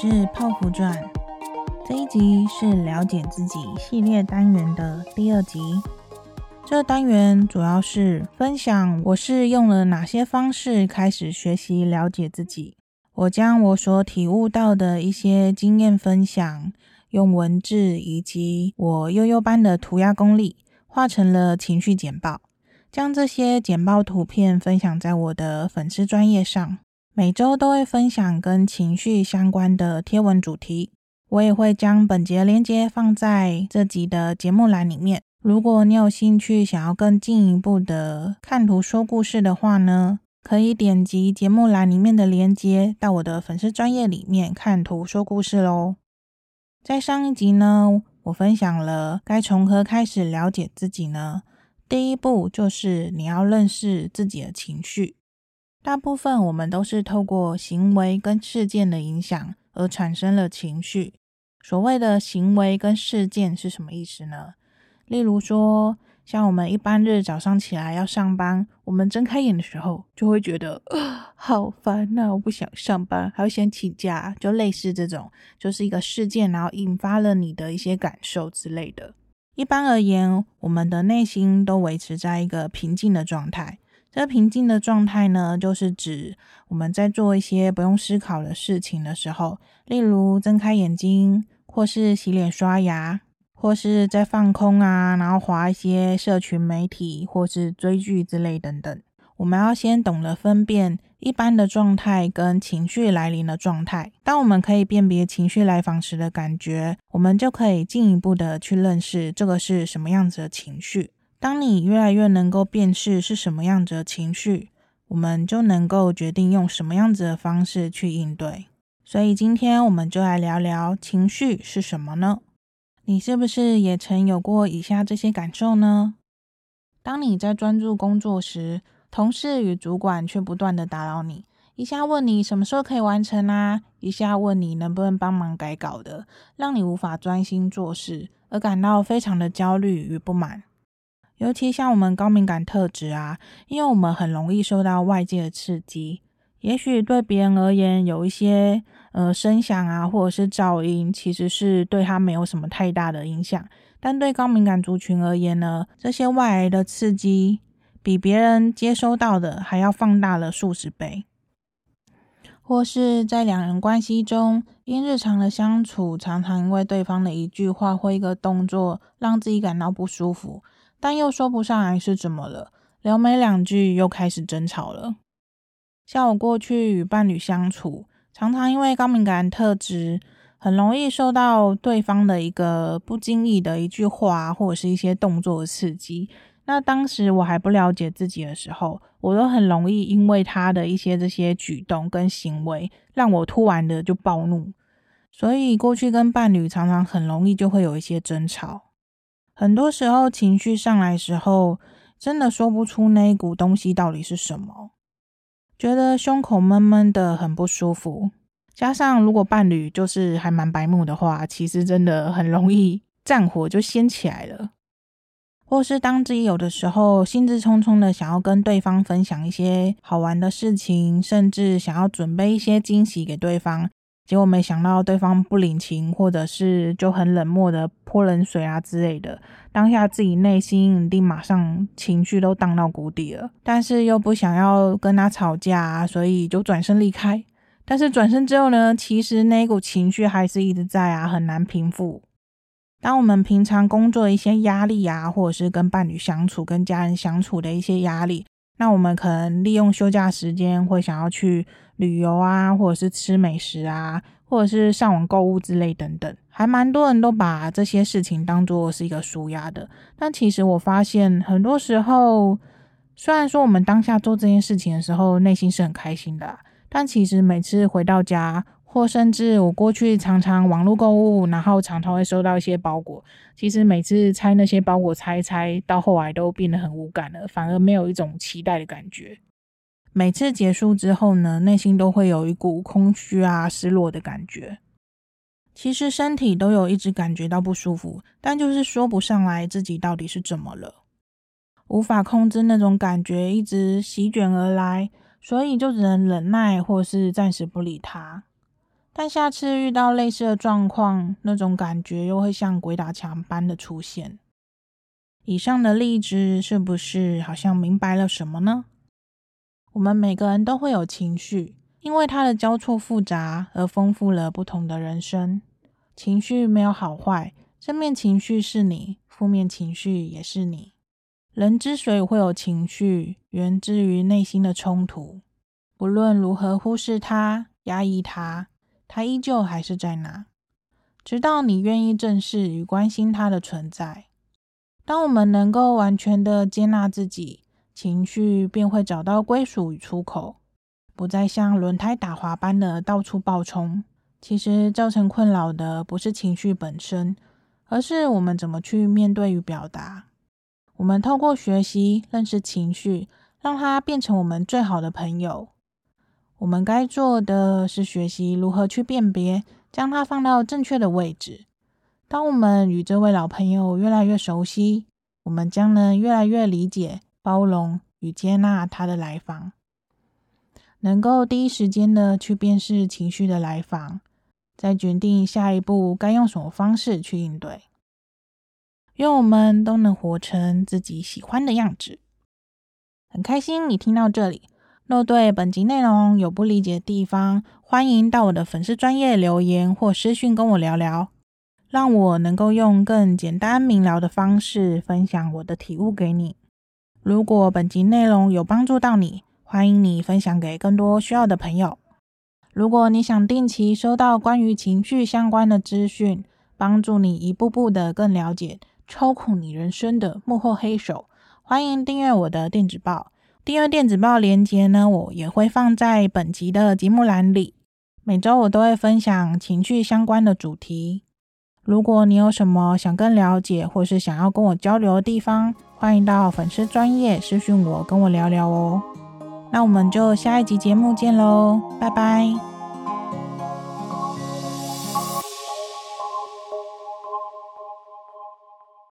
是泡芙传，这一集是了解自己系列单元的第二集。这单元主要是分享我是用了哪些方式开始学习了解自己。我将我所体悟到的一些经验分享，用文字以及我悠悠般的涂鸦功力，画成了情绪简报，将这些简报图片分享在我的粉丝专页上。每周都会分享跟情绪相关的贴文主题，我也会将本节连接放在这集的节目栏里面。如果你有兴趣想要更进一步的看图说故事的话呢，可以点击节目栏里面的连接，到我的粉丝专页里面看图说故事喽。在上一集呢，我分享了该从何开始了解自己呢？第一步就是你要认识自己的情绪。大部分我们都是透过行为跟事件的影响而产生了情绪。所谓的行为跟事件是什么意思呢？例如说，像我们一般日早上起来要上班，我们睁开眼的时候就会觉得啊，好烦呐，我不想上班，还要先请假，就类似这种，就是一个事件，然后引发了你的一些感受之类的。一般而言，我们的内心都维持在一个平静的状态。这平静的状态呢，就是指我们在做一些不用思考的事情的时候，例如睁开眼睛，或是洗脸刷牙，或是在放空啊，然后划一些社群媒体，或是追剧之类等等。我们要先懂得分辨一般的状态跟情绪来临的状态。当我们可以辨别情绪来访时的感觉，我们就可以进一步的去认识这个是什么样子的情绪。当你越来越能够辨识是什么样子的情绪，我们就能够决定用什么样子的方式去应对。所以今天我们就来聊聊情绪是什么呢？你是不是也曾有过以下这些感受呢？当你在专注工作时，同事与主管却不断的打扰你，一下问你什么时候可以完成啊，一下问你能不能帮忙改稿的，让你无法专心做事，而感到非常的焦虑与不满。尤其像我们高敏感特质啊，因为我们很容易受到外界的刺激，也许对别人而言有一些呃声响啊，或者是噪音，其实是对他没有什么太大的影响。但对高敏感族群而言呢，这些外来的刺激比别人接收到的还要放大了数十倍。或是在两人关系中，因日常的相处，常常因为对方的一句话或一个动作，让自己感到不舒服。但又说不上来是怎么了，聊没两句又开始争吵了。像我过去与伴侣相处，常常因为高敏感特质，很容易受到对方的一个不经意的一句话或者是一些动作的刺激。那当时我还不了解自己的时候，我都很容易因为他的一些这些举动跟行为，让我突然的就暴怒。所以过去跟伴侣常常很容易就会有一些争吵。很多时候情绪上来时候，真的说不出那一股东西到底是什么，觉得胸口闷闷的，很不舒服。加上如果伴侣就是还蛮白目的话，其实真的很容易战火就掀起来了。或是当自己有的时候兴致冲冲的想要跟对方分享一些好玩的事情，甚至想要准备一些惊喜给对方。结果没想到对方不领情，或者是就很冷漠的泼冷水啊之类的，当下自己内心一定马上情绪都荡到谷底了，但是又不想要跟他吵架啊，所以就转身离开。但是转身之后呢，其实那股情绪还是一直在啊，很难平复。当我们平常工作的一些压力啊，或者是跟伴侣相处、跟家人相处的一些压力，那我们可能利用休假时间会想要去。旅游啊，或者是吃美食啊，或者是上网购物之类等等，还蛮多人都把这些事情当做是一个舒压的。但其实我发现，很多时候，虽然说我们当下做这件事情的时候，内心是很开心的，但其实每次回到家，或甚至我过去常常网络购物，然后常常会收到一些包裹，其实每次拆那些包裹，拆一拆，到后来都变得很无感了，反而没有一种期待的感觉。每次结束之后呢，内心都会有一股空虚啊、失落的感觉。其实身体都有一直感觉到不舒服，但就是说不上来自己到底是怎么了，无法控制那种感觉一直席卷而来，所以就只能忍耐或是暂时不理它。但下次遇到类似的状况，那种感觉又会像鬼打墙般的出现。以上的例子是不是好像明白了什么呢？我们每个人都会有情绪，因为它的交错复杂而丰富了不同的人生。情绪没有好坏，正面情绪是你，负面情绪也是你。人之所以会有情绪，源自于内心的冲突。不论如何忽视它、压抑它，它依旧还是在那。直到你愿意正视与关心它的存在。当我们能够完全的接纳自己，情绪便会找到归属与出口，不再像轮胎打滑般的到处暴冲。其实造成困扰的不是情绪本身，而是我们怎么去面对与表达。我们透过学习认识情绪，让它变成我们最好的朋友。我们该做的是学习如何去辨别，将它放到正确的位置。当我们与这位老朋友越来越熟悉，我们将能越来越理解、包容与接纳他的来访，能够第一时间的去辨识情绪的来访，再决定下一步该用什么方式去应对。愿我们都能活成自己喜欢的样子。很开心你听到这里。若对本集内容有不理解的地方，欢迎到我的粉丝专页留言或私讯跟我聊聊，让我能够用更简单明了的方式分享我的体悟给你。如果本集内容有帮助到你，欢迎你分享给更多需要的朋友。如果你想定期收到关于情绪相关的资讯，帮助你一步步的更了解。操控你人生的幕后黑手，欢迎订阅我的电子报。订阅电子报链接呢，我也会放在本集的节目栏里。每周我都会分享情绪相关的主题。如果你有什么想更了解，或是想要跟我交流的地方，欢迎到粉丝专业私讯我，跟我聊聊哦。那我们就下一集节目见喽，拜拜。